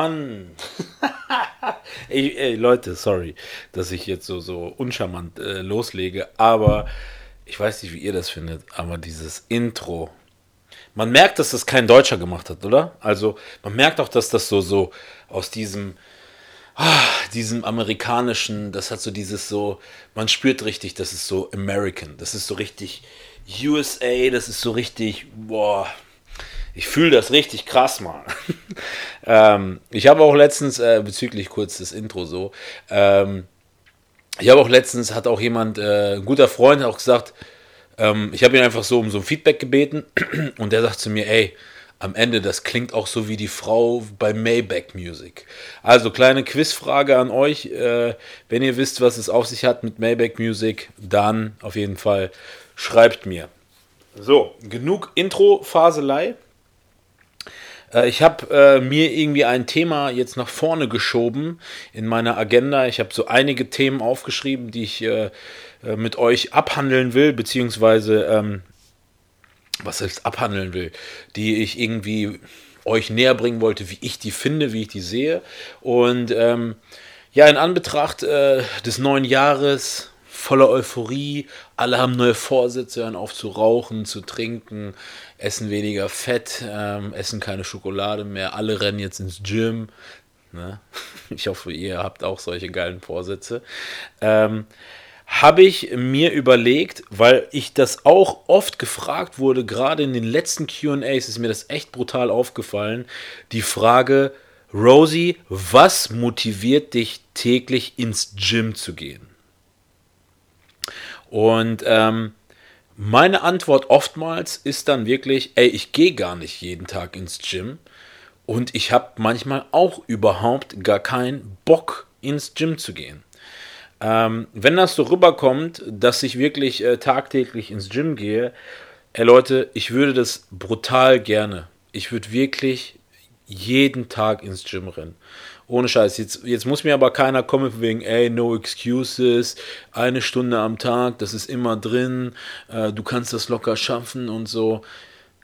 Mann. ey, ey, Leute, sorry, dass ich jetzt so, so uncharmant äh, loslege, aber ich weiß nicht, wie ihr das findet, aber dieses Intro. Man merkt, dass das kein Deutscher gemacht hat, oder? Also, man merkt auch, dass das so, so aus diesem, ah, diesem amerikanischen, das hat so dieses so, man spürt richtig, das ist so American, das ist so richtig USA, das ist so richtig, boah, ich fühle das richtig krass mal. ähm, ich habe auch letztens, äh, bezüglich kurz das Intro so, ähm, ich habe auch letztens, hat auch jemand, äh, ein guter Freund, auch gesagt, ähm, ich habe ihn einfach so um so ein Feedback gebeten und der sagt zu mir, ey, am Ende, das klingt auch so wie die Frau bei Maybach Music. Also kleine Quizfrage an euch. Äh, wenn ihr wisst, was es auf sich hat mit Maybach Music, dann auf jeden Fall schreibt mir. So, genug Intro-Faselei. Äh, ich habe äh, mir irgendwie ein Thema jetzt nach vorne geschoben in meiner Agenda. Ich habe so einige Themen aufgeschrieben, die ich äh, mit euch abhandeln will, beziehungsweise ähm, was heißt abhandeln will, die ich irgendwie euch näher bringen wollte, wie ich die finde, wie ich die sehe. Und ähm, ja, in Anbetracht äh, des neuen Jahres, voller Euphorie, alle haben neue Vorsätze, hören auf zu rauchen, zu trinken, essen weniger Fett, ähm, essen keine Schokolade mehr, alle rennen jetzt ins Gym. Ne? Ich hoffe, ihr habt auch solche geilen Vorsätze. Ähm, habe ich mir überlegt, weil ich das auch oft gefragt wurde, gerade in den letzten QAs ist mir das echt brutal aufgefallen, die Frage, Rosie, was motiviert dich täglich ins Gym zu gehen? Und ähm, meine Antwort oftmals ist dann wirklich, ey, ich gehe gar nicht jeden Tag ins Gym und ich habe manchmal auch überhaupt gar keinen Bock ins Gym zu gehen. Ähm, wenn das so rüberkommt, dass ich wirklich äh, tagtäglich ins Gym gehe, ey Leute, ich würde das brutal gerne. Ich würde wirklich jeden Tag ins Gym rennen. Ohne Scheiß. Jetzt, jetzt muss mir aber keiner kommen wegen, ey, no excuses, eine Stunde am Tag, das ist immer drin, äh, du kannst das locker schaffen und so.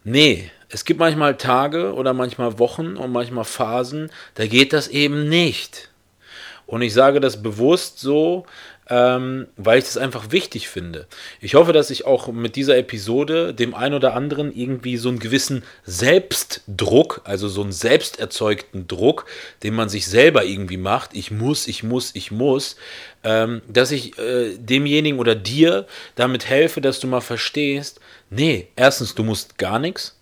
Nee, es gibt manchmal Tage oder manchmal Wochen und manchmal Phasen, da geht das eben nicht. Und ich sage das bewusst so, ähm, weil ich das einfach wichtig finde. Ich hoffe, dass ich auch mit dieser Episode dem einen oder anderen irgendwie so einen gewissen Selbstdruck, also so einen selbsterzeugten Druck, den man sich selber irgendwie macht, ich muss, ich muss, ich muss, ähm, dass ich äh, demjenigen oder dir damit helfe, dass du mal verstehst, nee, erstens, du musst gar nichts.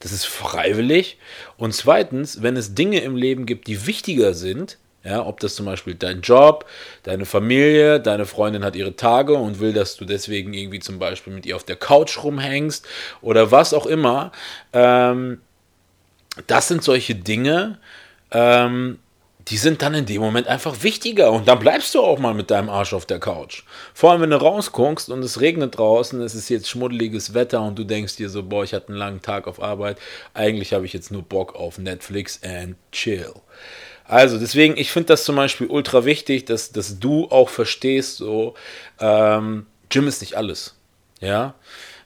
Das ist freiwillig. Und zweitens, wenn es Dinge im Leben gibt, die wichtiger sind, ja, ob das zum Beispiel dein Job, deine Familie, deine Freundin hat ihre Tage und will, dass du deswegen irgendwie zum Beispiel mit ihr auf der Couch rumhängst oder was auch immer. Ähm, das sind solche Dinge, ähm, die sind dann in dem Moment einfach wichtiger und dann bleibst du auch mal mit deinem Arsch auf der Couch. Vor allem, wenn du rausguckst und es regnet draußen, es ist jetzt schmuddeliges Wetter und du denkst dir so, boah, ich hatte einen langen Tag auf Arbeit, eigentlich habe ich jetzt nur Bock auf Netflix and chill. Also deswegen, ich finde das zum Beispiel ultra wichtig, dass, dass du auch verstehst, so, ähm, Gym ist nicht alles. Ja.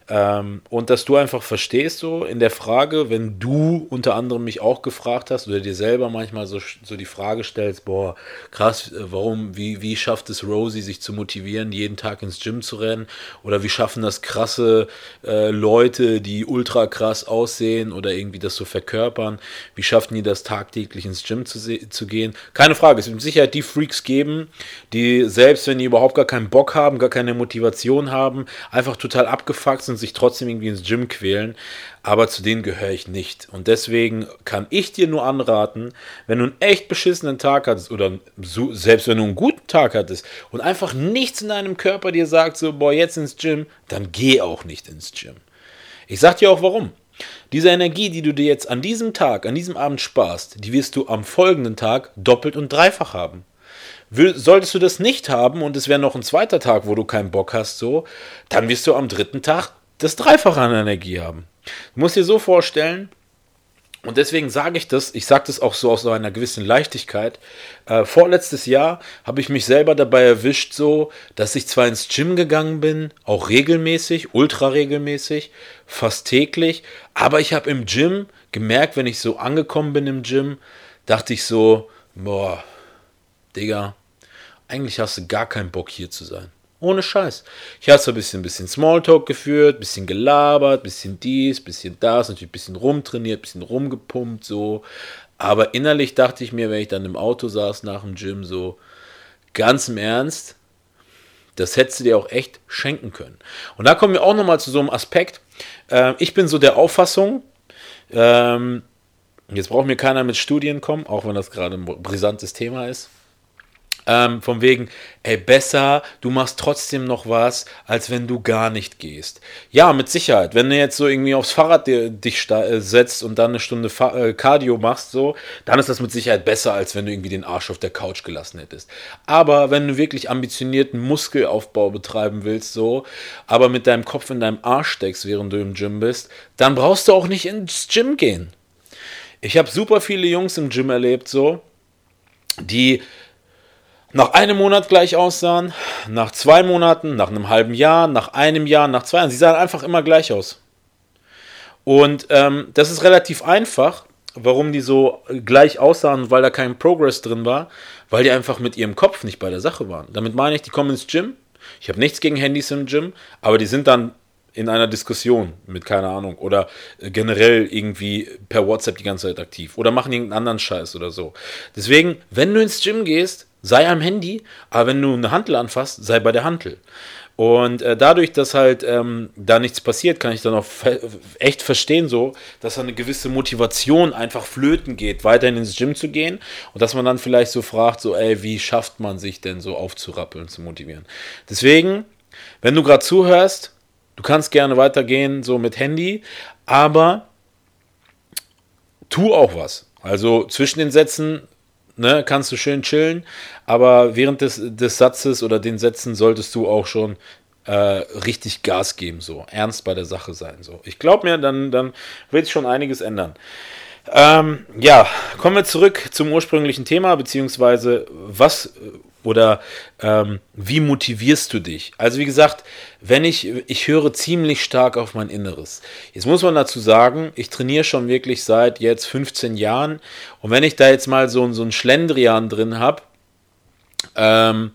Ähm, und dass du einfach verstehst, so in der Frage, wenn du unter anderem mich auch gefragt hast oder dir selber manchmal so, so die Frage stellst, boah, krass, äh, warum, wie, wie schafft es Rosie, sich zu motivieren, jeden Tag ins Gym zu rennen? Oder wie schaffen das krasse äh, Leute, die ultra krass aussehen oder irgendwie das so verkörpern? Wie schaffen die das tagtäglich ins Gym zu, zu gehen? Keine Frage, es wird mit Sicherheit die Freaks geben, die selbst, wenn die überhaupt gar keinen Bock haben, gar keine Motivation haben, einfach total abgefuckt sind und sich trotzdem irgendwie ins Gym quälen, aber zu denen gehöre ich nicht. Und deswegen kann ich dir nur anraten, wenn du einen echt beschissenen Tag hattest oder selbst wenn du einen guten Tag hattest und einfach nichts in deinem Körper dir sagt, so, boah, jetzt ins Gym, dann geh auch nicht ins Gym. Ich sag dir auch warum. Diese Energie, die du dir jetzt an diesem Tag, an diesem Abend sparst, die wirst du am folgenden Tag doppelt und dreifach haben. Solltest du das nicht haben und es wäre noch ein zweiter Tag, wo du keinen Bock hast, so, dann wirst du am dritten Tag das Dreifache an Energie haben. Du musst dir so vorstellen, und deswegen sage ich das, ich sage das auch so aus einer gewissen Leichtigkeit. Äh, vorletztes Jahr habe ich mich selber dabei erwischt, so, dass ich zwar ins Gym gegangen bin, auch regelmäßig, ultra regelmäßig, fast täglich, aber ich habe im Gym gemerkt, wenn ich so angekommen bin im Gym, dachte ich so, boah, Digga, eigentlich hast du gar keinen Bock hier zu sein. Ohne Scheiß. Ich habe so ein bisschen, bisschen Smalltalk geführt, bisschen gelabert, bisschen dies, bisschen das, natürlich ein bisschen rumtrainiert, bisschen rumgepumpt, so. Aber innerlich dachte ich mir, wenn ich dann im Auto saß nach dem Gym, so, ganz im Ernst, das hättest du dir auch echt schenken können. Und da kommen wir auch nochmal zu so einem Aspekt. Ähm, ich bin so der Auffassung, ähm, jetzt braucht mir keiner mit Studien kommen, auch wenn das gerade ein brisantes Thema ist. Ähm, von wegen, ey, besser, du machst trotzdem noch was, als wenn du gar nicht gehst. Ja, mit Sicherheit. Wenn du jetzt so irgendwie aufs Fahrrad dich äh, setzt und dann eine Stunde Fa äh, Cardio machst, so, dann ist das mit Sicherheit besser, als wenn du irgendwie den Arsch auf der Couch gelassen hättest. Aber wenn du wirklich ambitionierten Muskelaufbau betreiben willst, so, aber mit deinem Kopf in deinem Arsch steckst, während du im Gym bist, dann brauchst du auch nicht ins Gym gehen. Ich habe super viele Jungs im Gym erlebt, so, die nach einem Monat gleich aussahen, nach zwei Monaten, nach einem halben Jahr, nach einem Jahr, nach zwei Jahren. Sie sahen einfach immer gleich aus. Und ähm, das ist relativ einfach, warum die so gleich aussahen, weil da kein Progress drin war, weil die einfach mit ihrem Kopf nicht bei der Sache waren. Damit meine ich, die kommen ins Gym. Ich habe nichts gegen Handys im Gym, aber die sind dann in einer Diskussion mit, keine Ahnung, oder generell irgendwie per WhatsApp die ganze Zeit aktiv oder machen irgendeinen anderen Scheiß oder so. Deswegen, wenn du ins Gym gehst, sei am Handy, aber wenn du eine Hantel anfasst, sei bei der Hantel. Und äh, dadurch, dass halt ähm, da nichts passiert, kann ich dann auch echt verstehen, so, dass da eine gewisse Motivation einfach flöten geht, weiterhin ins Gym zu gehen und dass man dann vielleicht so fragt, so, ey, wie schafft man sich denn so aufzurappeln, zu motivieren? Deswegen, wenn du gerade zuhörst, du kannst gerne weitergehen, so mit Handy, aber tu auch was. Also zwischen den Sätzen ne, kannst du schön chillen, aber während des, des Satzes oder den Sätzen solltest du auch schon äh, richtig Gas geben, so ernst bei der Sache sein. So. Ich glaube mir, dann, dann wird sich schon einiges ändern. Ähm, ja, kommen wir zurück zum ursprünglichen Thema, beziehungsweise was oder ähm, wie motivierst du dich? Also wie gesagt, wenn ich, ich höre ziemlich stark auf mein Inneres. Jetzt muss man dazu sagen, ich trainiere schon wirklich seit jetzt 15 Jahren und wenn ich da jetzt mal so, so ein Schlendrian drin habe, ähm,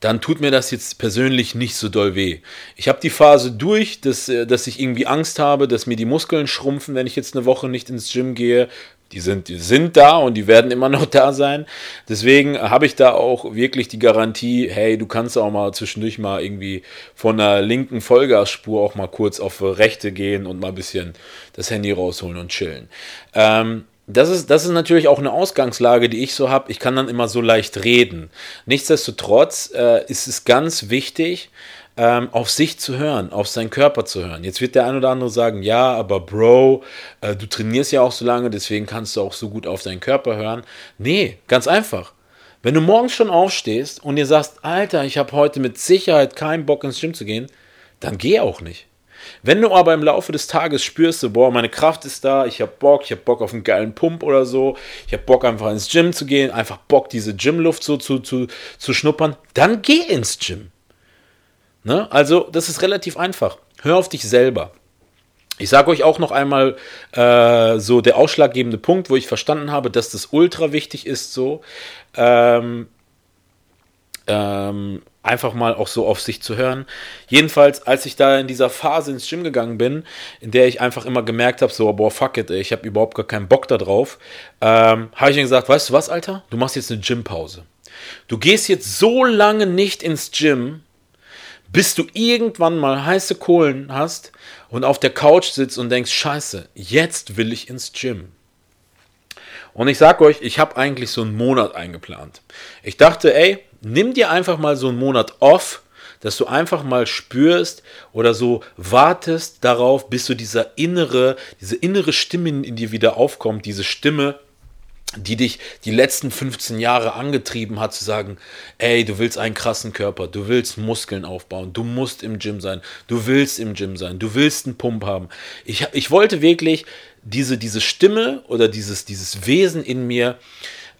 dann tut mir das jetzt persönlich nicht so doll weh. Ich habe die Phase durch, dass, äh, dass ich irgendwie Angst habe, dass mir die Muskeln schrumpfen, wenn ich jetzt eine Woche nicht ins Gym gehe, die sind, die sind da und die werden immer noch da sein. Deswegen habe ich da auch wirklich die Garantie, hey, du kannst auch mal zwischendurch mal irgendwie von der linken Vollgasspur auch mal kurz auf rechte gehen und mal ein bisschen das Handy rausholen und chillen. Ähm, das ist, das ist natürlich auch eine Ausgangslage, die ich so habe. Ich kann dann immer so leicht reden. Nichtsdestotrotz äh, ist es ganz wichtig, ähm, auf sich zu hören, auf seinen Körper zu hören. Jetzt wird der ein oder andere sagen, ja, aber Bro, äh, du trainierst ja auch so lange, deswegen kannst du auch so gut auf deinen Körper hören. Nee, ganz einfach. Wenn du morgens schon aufstehst und dir sagst, Alter, ich habe heute mit Sicherheit keinen Bock ins Gym zu gehen, dann geh auch nicht. Wenn du aber im Laufe des Tages spürst, so, boah, meine Kraft ist da, ich habe Bock, ich habe Bock auf einen geilen Pump oder so, ich habe Bock einfach ins Gym zu gehen, einfach Bock diese Gymluft so zu, zu, zu schnuppern, dann geh ins Gym. Ne? Also, das ist relativ einfach. Hör auf dich selber. Ich sage euch auch noch einmal äh, so der ausschlaggebende Punkt, wo ich verstanden habe, dass das ultra wichtig ist, so ähm, ähm, einfach mal auch so auf sich zu hören. Jedenfalls, als ich da in dieser Phase ins Gym gegangen bin, in der ich einfach immer gemerkt habe, so, boah, fuck it, ich habe überhaupt gar keinen Bock da drauf, ähm, habe ich mir gesagt, weißt du was, Alter, du machst jetzt eine Gympause. Du gehst jetzt so lange nicht ins Gym, bis du irgendwann mal heiße Kohlen hast und auf der Couch sitzt und denkst, scheiße, jetzt will ich ins Gym. Und ich sag euch, ich habe eigentlich so einen Monat eingeplant. Ich dachte, ey, nimm dir einfach mal so einen Monat off, dass du einfach mal spürst oder so wartest darauf, bis so dieser innere, diese innere Stimme in dir wieder aufkommt, diese Stimme, die dich die letzten 15 Jahre angetrieben hat zu sagen, ey, du willst einen krassen Körper, du willst Muskeln aufbauen, du musst im Gym sein, du willst im Gym sein, du willst einen Pump haben. Ich, ich wollte wirklich diese, diese Stimme oder dieses, dieses Wesen in mir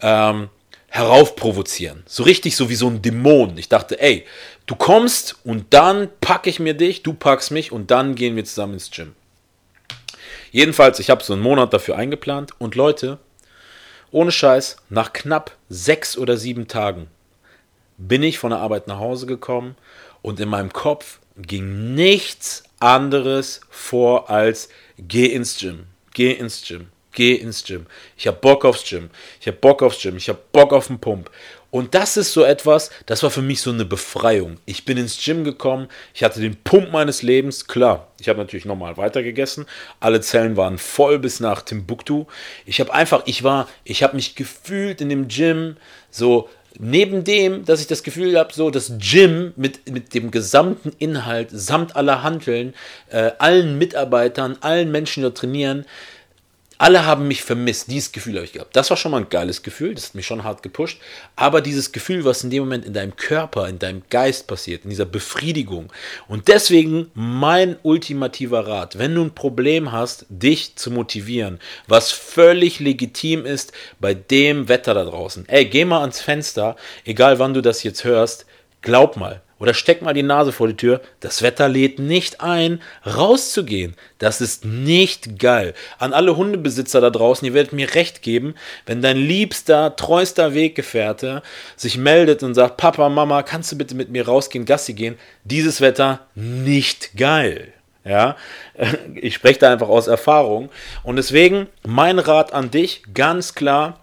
ähm, heraufprovozieren. So richtig so wie so ein Dämon. Ich dachte, ey, du kommst und dann packe ich mir dich, du packst mich und dann gehen wir zusammen ins Gym. Jedenfalls, ich habe so einen Monat dafür eingeplant und Leute, ohne Scheiß, nach knapp sechs oder sieben Tagen bin ich von der Arbeit nach Hause gekommen und in meinem Kopf ging nichts anderes vor als geh ins Gym, geh ins Gym, geh ins Gym. Ich habe Bock aufs Gym, ich habe Bock aufs Gym, ich habe Bock auf den Pump. Und das ist so etwas, das war für mich so eine Befreiung. Ich bin ins Gym gekommen, ich hatte den Pump meines Lebens, klar. Ich habe natürlich nochmal weiter gegessen. Alle Zellen waren voll bis nach Timbuktu. Ich habe einfach, ich war, ich habe mich gefühlt in dem Gym so neben dem, dass ich das Gefühl habe, so das Gym mit, mit dem gesamten Inhalt, samt aller Handeln, äh, allen Mitarbeitern, allen Menschen, die dort trainieren, alle haben mich vermisst. Dieses Gefühl habe ich gehabt. Das war schon mal ein geiles Gefühl. Das hat mich schon hart gepusht. Aber dieses Gefühl, was in dem Moment in deinem Körper, in deinem Geist passiert, in dieser Befriedigung. Und deswegen mein ultimativer Rat, wenn du ein Problem hast, dich zu motivieren, was völlig legitim ist bei dem Wetter da draußen. Ey, geh mal ans Fenster, egal wann du das jetzt hörst. Glaub mal, oder steck mal die Nase vor die Tür. Das Wetter lädt nicht ein, rauszugehen. Das ist nicht geil. An alle Hundebesitzer da draußen, ihr werdet mir recht geben, wenn dein liebster, treuster Weggefährte sich meldet und sagt, Papa, Mama, kannst du bitte mit mir rausgehen, Gassi gehen? Dieses Wetter nicht geil. Ja, ich spreche da einfach aus Erfahrung. Und deswegen mein Rat an dich, ganz klar,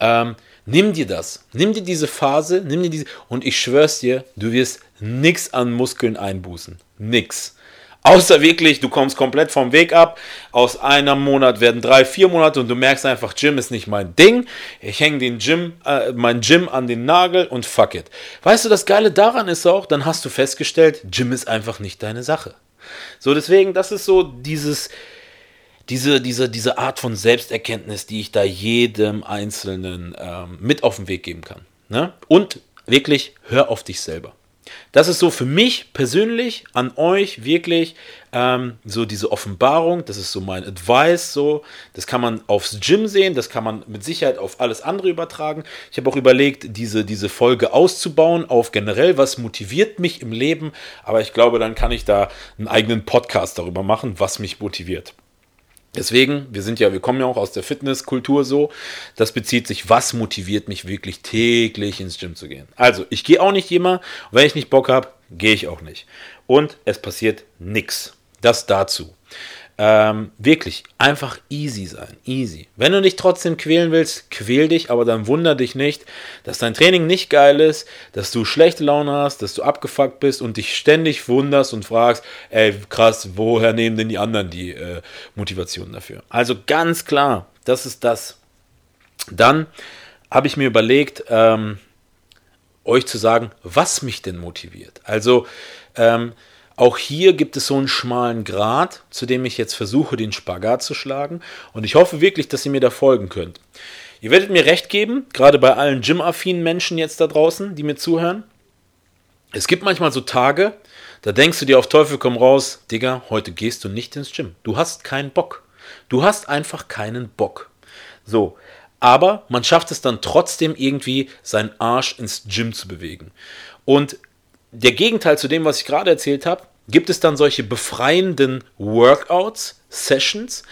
ähm, Nimm dir das. Nimm dir diese Phase, nimm dir diese. Und ich schwör's dir, du wirst nichts an Muskeln einbußen. Nix. Außer wirklich, du kommst komplett vom Weg ab. Aus einem Monat werden drei, vier Monate und du merkst einfach, Gym ist nicht mein Ding. Ich hänge den Gym, äh, mein Gym an den Nagel und fuck it. Weißt du, das Geile daran ist auch, dann hast du festgestellt, Gym ist einfach nicht deine Sache. So, deswegen, das ist so dieses, diese, diese, diese Art von Selbsterkenntnis, die ich da jedem Einzelnen ähm, mit auf den Weg geben kann. Ne? Und wirklich, hör auf dich selber. Das ist so für mich persönlich an euch wirklich ähm, so diese Offenbarung. Das ist so mein Advice. So, das kann man aufs Gym sehen, das kann man mit Sicherheit auf alles andere übertragen. Ich habe auch überlegt, diese, diese Folge auszubauen auf generell, was motiviert mich im Leben. Aber ich glaube, dann kann ich da einen eigenen Podcast darüber machen, was mich motiviert. Deswegen, wir sind ja, wir kommen ja auch aus der Fitnesskultur so. Das bezieht sich, was motiviert mich wirklich täglich ins Gym zu gehen. Also, ich gehe auch nicht immer. Wenn ich nicht Bock habe, gehe ich auch nicht. Und es passiert nichts. Das dazu. Ähm, wirklich einfach easy sein. Easy. Wenn du dich trotzdem quälen willst, quäl dich, aber dann wunder dich nicht, dass dein Training nicht geil ist, dass du schlechte Laune hast, dass du abgefuckt bist und dich ständig wunderst und fragst, ey, krass, woher nehmen denn die anderen die äh, Motivation dafür? Also ganz klar, das ist das. Dann habe ich mir überlegt, ähm, euch zu sagen, was mich denn motiviert. Also, ähm, auch hier gibt es so einen schmalen Grat, zu dem ich jetzt versuche, den Spagat zu schlagen. Und ich hoffe wirklich, dass ihr mir da folgen könnt. Ihr werdet mir recht geben, gerade bei allen Gym-affinen Menschen jetzt da draußen, die mir zuhören. Es gibt manchmal so Tage, da denkst du dir auf Teufel komm raus, Digga, heute gehst du nicht ins Gym. Du hast keinen Bock. Du hast einfach keinen Bock. So, aber man schafft es dann trotzdem irgendwie, seinen Arsch ins Gym zu bewegen. Und der Gegenteil zu dem, was ich gerade erzählt habe, gibt es dann solche befreienden Workouts, Sessions,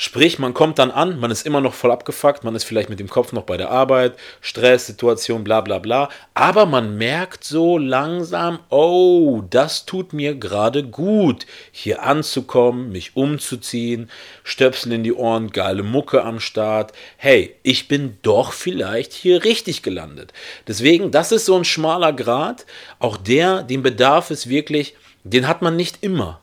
Sprich, man kommt dann an, man ist immer noch voll abgefuckt, man ist vielleicht mit dem Kopf noch bei der Arbeit, Stresssituation, bla bla bla. Aber man merkt so langsam, oh, das tut mir gerade gut, hier anzukommen, mich umzuziehen, Stöpsel in die Ohren, geile Mucke am Start. Hey, ich bin doch vielleicht hier richtig gelandet. Deswegen, das ist so ein schmaler Grad. Auch der, den bedarf es wirklich, den hat man nicht immer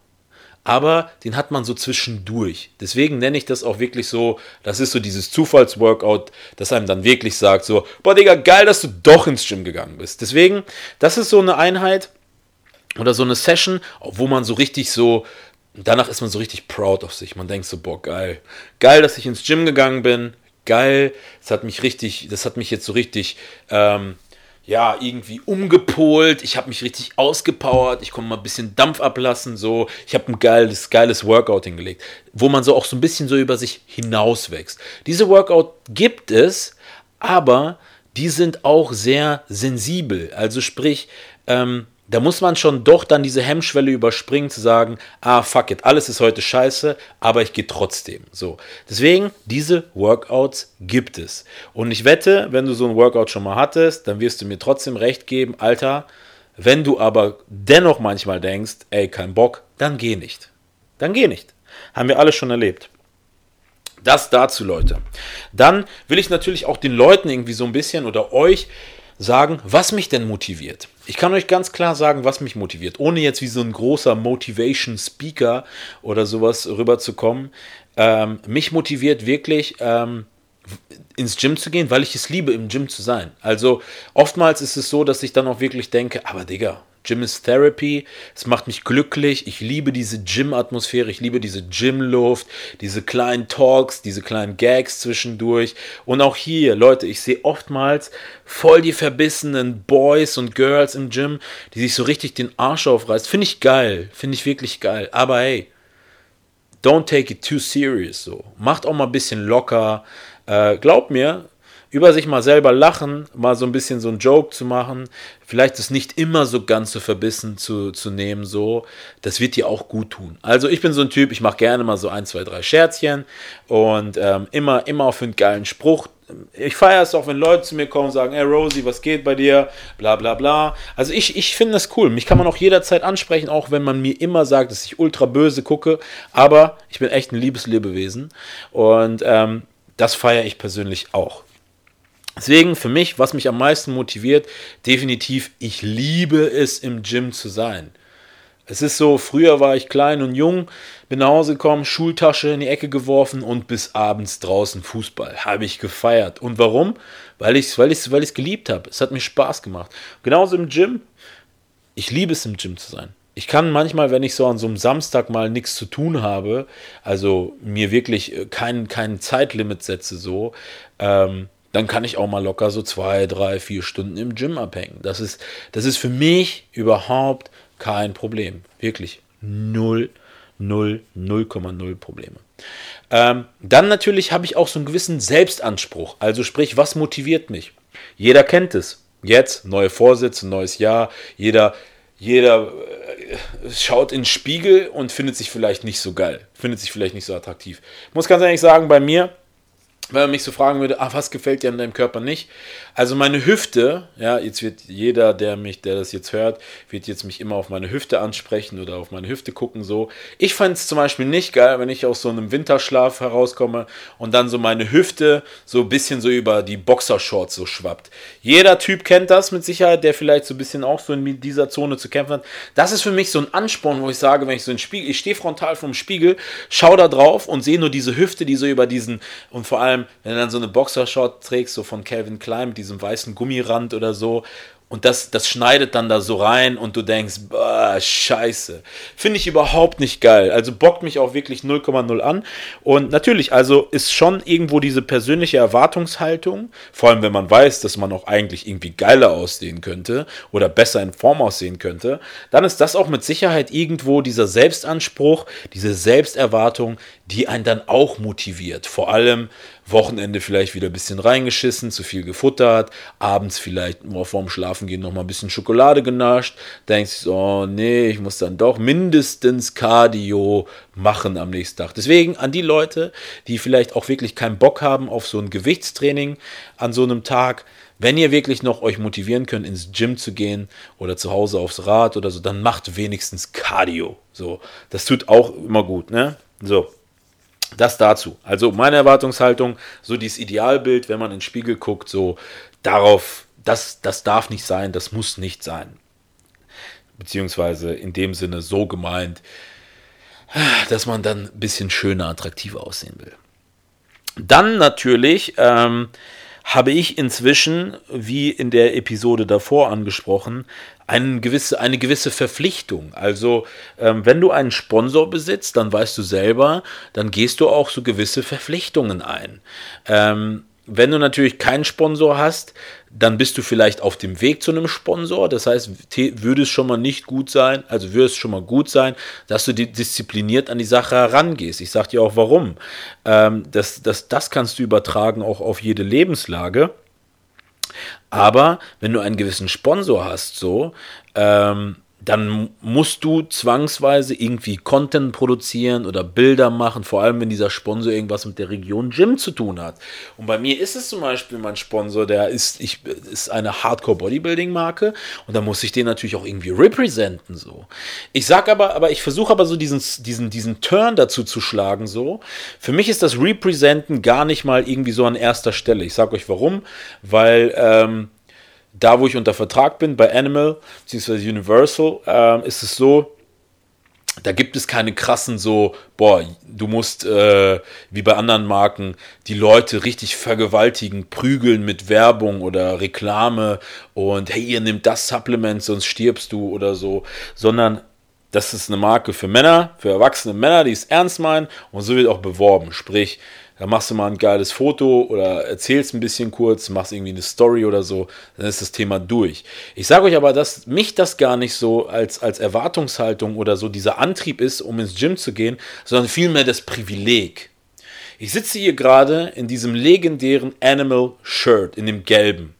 aber den hat man so zwischendurch. Deswegen nenne ich das auch wirklich so, das ist so dieses Zufallsworkout, das einem dann wirklich sagt so, boah Digga, geil, dass du doch ins Gym gegangen bist. Deswegen, das ist so eine Einheit, oder so eine Session, wo man so richtig so, danach ist man so richtig proud auf sich. Man denkt so, boah, geil. Geil, dass ich ins Gym gegangen bin. Geil. Das hat mich richtig, das hat mich jetzt so richtig, ähm, ja, irgendwie umgepolt. Ich habe mich richtig ausgepowert. Ich konnte mal ein bisschen Dampf ablassen. So, ich habe ein geiles, geiles Workout hingelegt, wo man so auch so ein bisschen so über sich hinauswächst. Diese Workout gibt es, aber die sind auch sehr sensibel. Also sprich, ähm, da muss man schon doch dann diese Hemmschwelle überspringen, zu sagen, ah, fuck it, alles ist heute scheiße, aber ich gehe trotzdem. So. Deswegen, diese Workouts gibt es. Und ich wette, wenn du so ein Workout schon mal hattest, dann wirst du mir trotzdem recht geben, Alter, wenn du aber dennoch manchmal denkst, ey, kein Bock, dann geh nicht. Dann geh nicht. Haben wir alle schon erlebt. Das dazu, Leute. Dann will ich natürlich auch den Leuten irgendwie so ein bisschen oder euch sagen, was mich denn motiviert. Ich kann euch ganz klar sagen, was mich motiviert, ohne jetzt wie so ein großer Motivation Speaker oder sowas rüberzukommen. Ähm, mich motiviert wirklich, ähm, ins Gym zu gehen, weil ich es liebe, im Gym zu sein. Also oftmals ist es so, dass ich dann auch wirklich denke, aber Digga, Gym ist Therapy, es macht mich glücklich, ich liebe diese Gym-Atmosphäre, ich liebe diese Gym-Luft, diese kleinen Talks, diese kleinen Gags zwischendurch. Und auch hier, Leute, ich sehe oftmals voll die verbissenen Boys und Girls im Gym, die sich so richtig den Arsch aufreißen. Finde ich geil, finde ich wirklich geil. Aber hey, don't take it too serious so. Macht auch mal ein bisschen locker. Äh, glaubt mir, über sich mal selber lachen, mal so ein bisschen so ein Joke zu machen, vielleicht es nicht immer so ganz so verbissen zu, zu nehmen, so, das wird dir auch gut tun. Also ich bin so ein Typ, ich mache gerne mal so ein, zwei, drei Scherzchen und ähm, immer, immer auf einen geilen Spruch. Ich feiere es auch, wenn Leute zu mir kommen und sagen, hey Rosie, was geht bei dir? Bla bla bla. Also ich, ich finde das cool. Mich kann man auch jederzeit ansprechen, auch wenn man mir immer sagt, dass ich ultra böse gucke. Aber ich bin echt ein liebes Lebewesen. Und ähm, das feiere ich persönlich auch. Deswegen für mich, was mich am meisten motiviert, definitiv, ich liebe es im Gym zu sein. Es ist so, früher war ich klein und jung, bin nach Hause gekommen, Schultasche in die Ecke geworfen und bis abends draußen Fußball. Habe ich gefeiert. Und warum? Weil ich es weil weil geliebt habe. Es hat mir Spaß gemacht. Genauso im Gym. Ich liebe es im Gym zu sein. Ich kann manchmal, wenn ich so an so einem Samstag mal nichts zu tun habe, also mir wirklich äh, kein, kein Zeitlimit setze, so, ähm, dann kann ich auch mal locker so zwei, drei, vier Stunden im Gym abhängen. Das ist, das ist für mich überhaupt kein Problem. Wirklich null, null, 0,0 Probleme. Ähm, dann natürlich habe ich auch so einen gewissen Selbstanspruch. Also sprich, was motiviert mich? Jeder kennt es. Jetzt, neue Vorsätze, neues Jahr. Jeder, jeder äh, schaut in den Spiegel und findet sich vielleicht nicht so geil. Findet sich vielleicht nicht so attraktiv. Ich muss ganz ehrlich sagen, bei mir wenn man mich so fragen würde, ah, was gefällt dir an deinem Körper nicht? Also meine Hüfte, ja, jetzt wird jeder, der mich, der das jetzt hört, wird jetzt mich immer auf meine Hüfte ansprechen oder auf meine Hüfte gucken, so. Ich fand es zum Beispiel nicht geil, wenn ich aus so einem Winterschlaf herauskomme und dann so meine Hüfte so ein bisschen so über die Boxershorts so schwappt. Jeder Typ kennt das mit Sicherheit, der vielleicht so ein bisschen auch so in dieser Zone zu kämpfen hat. Das ist für mich so ein Ansporn, wo ich sage, wenn ich so ein Spiegel, ich stehe frontal vom Spiegel, schaue da drauf und sehe nur diese Hüfte, die so über diesen und vor allem allem, wenn du dann so eine Boxershort trägst, so von Calvin Klein mit diesem weißen Gummirand oder so, und das, das schneidet dann da so rein und du denkst, boah, scheiße. Finde ich überhaupt nicht geil. Also bockt mich auch wirklich 0,0 an. Und natürlich, also ist schon irgendwo diese persönliche Erwartungshaltung, vor allem wenn man weiß, dass man auch eigentlich irgendwie geiler aussehen könnte oder besser in Form aussehen könnte, dann ist das auch mit Sicherheit irgendwo dieser Selbstanspruch, diese Selbsterwartung, die einen dann auch motiviert. Vor allem Wochenende vielleicht wieder ein bisschen reingeschissen, zu viel gefuttert, abends vielleicht nur vorm Schlafen gehen noch mal ein bisschen Schokolade genascht, denkst du, oh nee, ich muss dann doch mindestens Cardio machen am nächsten Tag. Deswegen an die Leute, die vielleicht auch wirklich keinen Bock haben auf so ein Gewichtstraining an so einem Tag, wenn ihr wirklich noch euch motivieren könnt, ins Gym zu gehen oder zu Hause aufs Rad oder so, dann macht wenigstens Cardio. So, das tut auch immer gut, ne? So. Das dazu. Also meine Erwartungshaltung, so dieses Idealbild, wenn man in den Spiegel guckt, so darauf, das, das darf nicht sein, das muss nicht sein. Beziehungsweise in dem Sinne so gemeint, dass man dann ein bisschen schöner, attraktiver aussehen will. Dann natürlich ähm, habe ich inzwischen, wie in der Episode davor angesprochen, eine gewisse, eine gewisse Verpflichtung. Also, ähm, wenn du einen Sponsor besitzt, dann weißt du selber, dann gehst du auch so gewisse Verpflichtungen ein. Ähm, wenn du natürlich keinen Sponsor hast, dann bist du vielleicht auf dem Weg zu einem Sponsor. Das heißt, würde es schon mal nicht gut sein, also würde es schon mal gut sein, dass du diszipliniert an die Sache herangehst. Ich sage dir auch warum. Ähm, das, das, das kannst du übertragen auch auf jede Lebenslage. Aber wenn du einen gewissen Sponsor hast, so, ähm, dann musst du zwangsweise irgendwie Content produzieren oder Bilder machen, vor allem wenn dieser Sponsor irgendwas mit der Region Gym zu tun hat. Und bei mir ist es zum Beispiel mein Sponsor, der ist, ich, ist eine Hardcore Bodybuilding Marke und da muss ich den natürlich auch irgendwie representen, so. Ich sag aber, aber ich versuche aber so diesen, diesen, diesen Turn dazu zu schlagen, so. Für mich ist das Representen gar nicht mal irgendwie so an erster Stelle. Ich sag euch warum, weil, ähm, da, wo ich unter Vertrag bin, bei Animal bzw. Universal, äh, ist es so, da gibt es keine krassen so, boah, du musst äh, wie bei anderen Marken die Leute richtig vergewaltigen, prügeln mit Werbung oder Reklame und hey, ihr nehmt das Supplement, sonst stirbst du oder so, sondern das ist eine Marke für Männer, für erwachsene Männer, die es ernst meinen und so wird auch beworben. Sprich, da machst du mal ein geiles Foto oder erzählst ein bisschen kurz, machst irgendwie eine Story oder so, dann ist das Thema durch. Ich sage euch aber, dass mich das gar nicht so als, als Erwartungshaltung oder so dieser Antrieb ist, um ins Gym zu gehen, sondern vielmehr das Privileg. Ich sitze hier gerade in diesem legendären Animal Shirt, in dem gelben.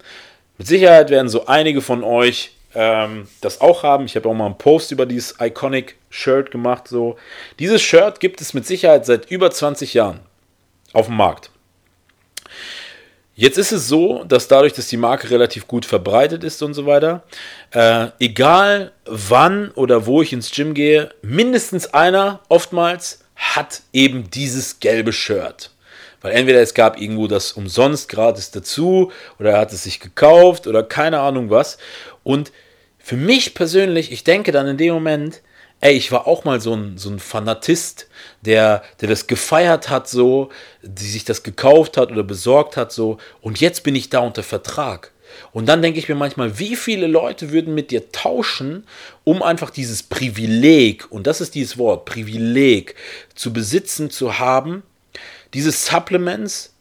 Mit Sicherheit werden so einige von euch ähm, das auch haben. Ich habe auch mal einen Post über dieses Iconic Shirt gemacht. So. Dieses Shirt gibt es mit Sicherheit seit über 20 Jahren auf dem Markt. Jetzt ist es so, dass dadurch, dass die Marke relativ gut verbreitet ist und so weiter, äh, egal wann oder wo ich ins Gym gehe, mindestens einer oftmals hat eben dieses gelbe Shirt. Weil entweder es gab irgendwo das umsonst gratis dazu oder er hat es sich gekauft oder keine Ahnung was. Und für mich persönlich, ich denke dann in dem Moment, ey, ich war auch mal so ein, so ein Fanatist, der, der das gefeiert hat, so, die sich das gekauft hat oder besorgt hat, so, und jetzt bin ich da unter Vertrag. Und dann denke ich mir manchmal, wie viele Leute würden mit dir tauschen, um einfach dieses Privileg, und das ist dieses Wort, Privileg, zu besitzen, zu haben, diese Supplements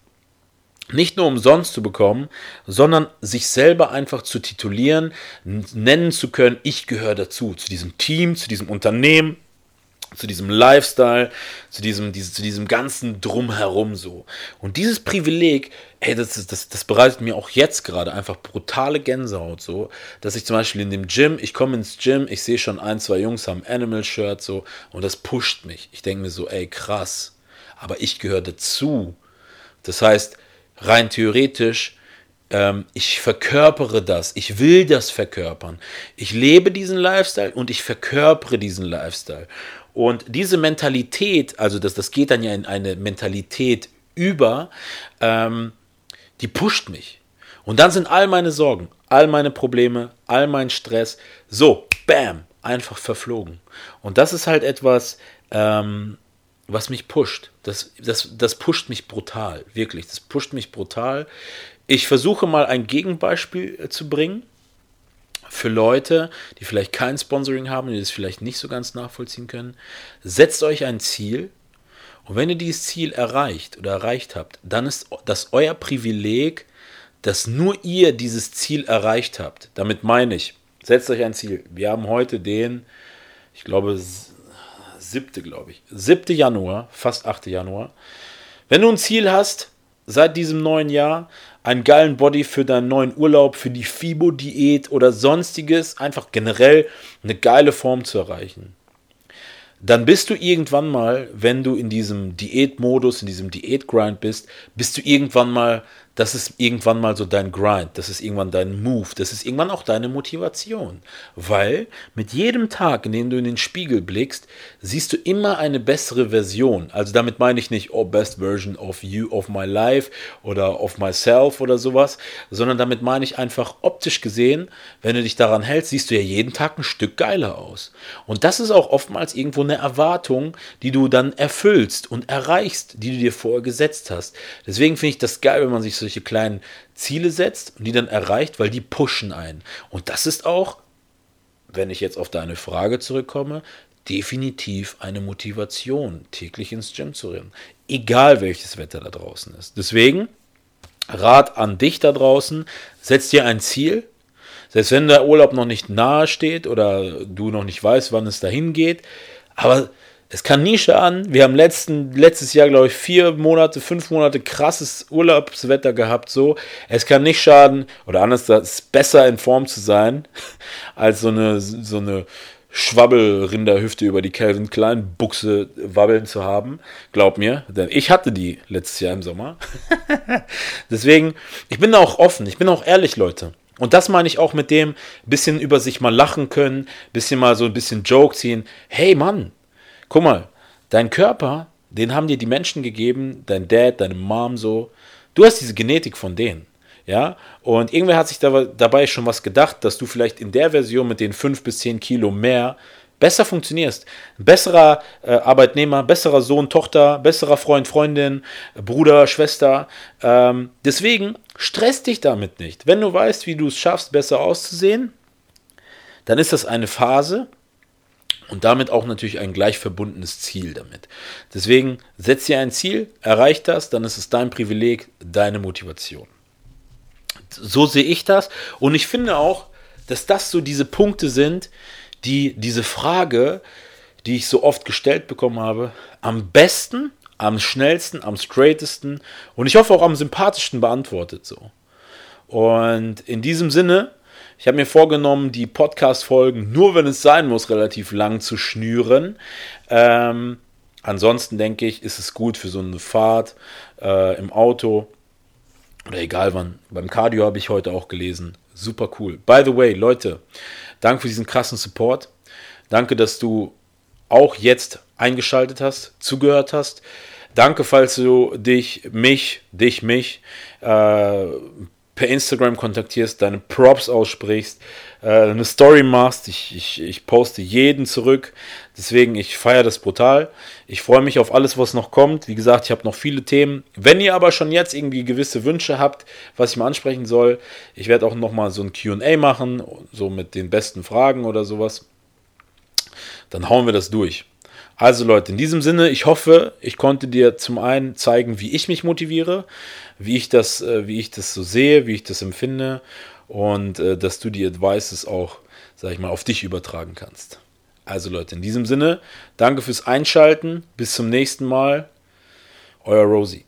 nicht nur umsonst zu bekommen, sondern sich selber einfach zu titulieren, nennen zu können, ich gehöre dazu, zu diesem Team, zu diesem Unternehmen, zu diesem Lifestyle, zu diesem, diese, zu diesem ganzen Drumherum so. Und dieses Privileg, ey, das, das, das bereitet mir auch jetzt gerade einfach brutale Gänsehaut so, dass ich zum Beispiel in dem Gym, ich komme ins Gym, ich sehe schon ein, zwei Jungs haben Animal-Shirt so und das pusht mich. Ich denke mir so, ey, krass, aber ich gehöre dazu. Das heißt, rein theoretisch, ähm, ich verkörpere das, ich will das verkörpern. Ich lebe diesen Lifestyle und ich verkörpere diesen Lifestyle. Und diese Mentalität, also das, das geht dann ja in eine Mentalität über, ähm, die pusht mich. Und dann sind all meine Sorgen, all meine Probleme, all mein Stress so, bam, einfach verflogen. Und das ist halt etwas, ähm, was mich pusht. Das, das, das pusht mich brutal, wirklich. Das pusht mich brutal. Ich versuche mal ein Gegenbeispiel äh, zu bringen für Leute, die vielleicht kein Sponsoring haben, die das vielleicht nicht so ganz nachvollziehen können. Setzt euch ein Ziel und wenn ihr dieses Ziel erreicht oder erreicht habt, dann ist das euer Privileg, dass nur ihr dieses Ziel erreicht habt. Damit meine ich, setzt euch ein Ziel. Wir haben heute den, ich glaube, siebte, glaube ich. Siebte Januar, fast 8. Januar. Wenn du ein Ziel hast, seit diesem neuen Jahr, einen geilen Body für deinen neuen Urlaub, für die FIBO-Diät oder sonstiges, einfach generell eine geile Form zu erreichen, dann bist du irgendwann mal, wenn du in diesem Diätmodus, in diesem Diätgrind bist, bist du irgendwann mal das ist irgendwann mal so dein Grind, das ist irgendwann dein Move, das ist irgendwann auch deine Motivation. Weil mit jedem Tag, in dem du in den Spiegel blickst, siehst du immer eine bessere Version. Also damit meine ich nicht, oh, best version of you, of my life oder of myself oder sowas, sondern damit meine ich einfach optisch gesehen, wenn du dich daran hältst, siehst du ja jeden Tag ein Stück geiler aus. Und das ist auch oftmals irgendwo eine Erwartung, die du dann erfüllst und erreichst, die du dir vorher gesetzt hast. Deswegen finde ich das geil, wenn man sich so solche kleinen Ziele setzt und die dann erreicht, weil die pushen einen. Und das ist auch, wenn ich jetzt auf deine Frage zurückkomme, definitiv eine Motivation, täglich ins Gym zu rennen. Egal welches Wetter da draußen ist. Deswegen, Rat an dich da draußen, setz dir ein Ziel. Selbst wenn der Urlaub noch nicht nahe steht oder du noch nicht weißt, wann es dahin geht. Aber es kann nie schaden. Wir haben letzten, letztes Jahr, glaube ich, vier Monate, fünf Monate krasses Urlaubswetter gehabt. So, es kann nicht schaden oder anders, es ist besser in Form zu sein, als so eine, so eine Schwabbelrinderhüfte über die Calvin Klein Buchse wabbeln zu haben. Glaub mir, denn ich hatte die letztes Jahr im Sommer. Deswegen, ich bin auch offen, ich bin auch ehrlich, Leute. Und das meine ich auch mit dem bisschen über sich mal lachen können, bisschen mal so ein bisschen Joke ziehen. Hey Mann, guck mal, dein Körper, den haben dir die Menschen gegeben, dein Dad, deine Mom so. Du hast diese Genetik von denen. Ja, und irgendwer hat sich dabei schon was gedacht, dass du vielleicht in der Version mit den 5 bis 10 Kilo mehr besser funktionierst. besserer äh, Arbeitnehmer, besserer Sohn, Tochter, besserer Freund, Freundin, Bruder, Schwester. Ähm, deswegen stress dich damit nicht. Wenn du weißt, wie du es schaffst, besser auszusehen, dann ist das eine Phase und damit auch natürlich ein gleich verbundenes Ziel damit. Deswegen setz dir ein Ziel, erreich das, dann ist es dein Privileg, deine Motivation so sehe ich das. Und ich finde auch, dass das so diese Punkte sind, die diese Frage, die ich so oft gestellt bekommen habe, am besten, am schnellsten, am straightesten und ich hoffe auch am sympathischsten beantwortet so. Und in diesem Sinne, ich habe mir vorgenommen, die Podcast-Folgen nur, wenn es sein muss, relativ lang zu schnüren. Ähm, ansonsten denke ich, ist es gut für so eine Fahrt äh, im Auto oder egal wann. Beim Cardio habe ich heute auch gelesen. Super cool. By the way, Leute, danke für diesen krassen Support. Danke, dass du auch jetzt eingeschaltet hast, zugehört hast. Danke, falls du dich, mich, dich, mich äh, per Instagram kontaktierst, deine Props aussprichst, äh, eine Story machst. Ich, ich, ich poste jeden zurück. Deswegen, ich feiere das brutal. Ich freue mich auf alles, was noch kommt. Wie gesagt, ich habe noch viele Themen. Wenn ihr aber schon jetzt irgendwie gewisse Wünsche habt, was ich mal ansprechen soll, ich werde auch nochmal so ein QA machen, so mit den besten Fragen oder sowas. Dann hauen wir das durch. Also Leute, in diesem Sinne, ich hoffe, ich konnte dir zum einen zeigen, wie ich mich motiviere, wie ich das, äh, wie ich das so sehe, wie ich das empfinde und äh, dass du die Advices auch, sag ich mal, auf dich übertragen kannst. Also Leute, in diesem Sinne, danke fürs Einschalten, bis zum nächsten Mal, euer Rosie.